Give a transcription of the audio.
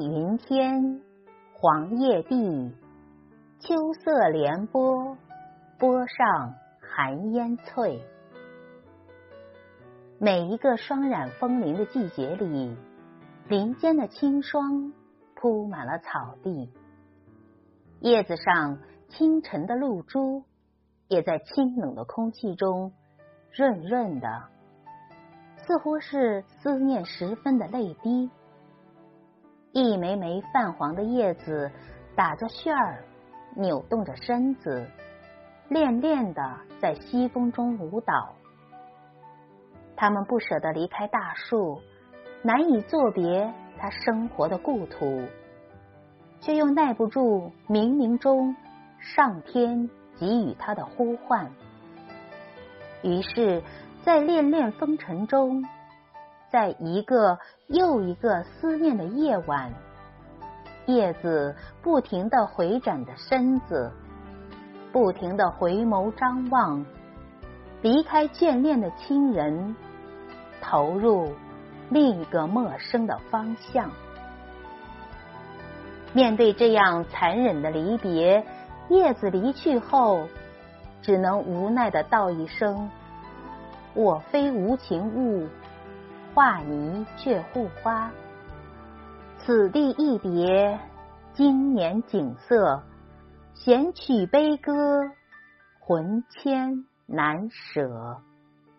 云天，黄叶地，秋色连波，波上寒烟翠。每一个霜染枫林的季节里，林间的清霜铺满了草地，叶子上清晨的露珠也在清冷的空气中润润的，似乎是思念十分的泪滴。一枚枚泛黄的叶子打着旋儿，扭动着身子，恋恋的在西风中舞蹈。他们不舍得离开大树，难以作别他生活的故土，却又耐不住冥冥中上天给予他的呼唤。于是，在恋恋风尘中。在一个又一个思念的夜晚，叶子不停的回转着身子，不停的回眸张望，离开眷恋的亲人，投入另一个陌生的方向。面对这样残忍的离别，叶子离去后，只能无奈的道一声：“我非无情物。”画泥却护花，此地一别，经年景色，闲曲悲歌，魂牵难舍。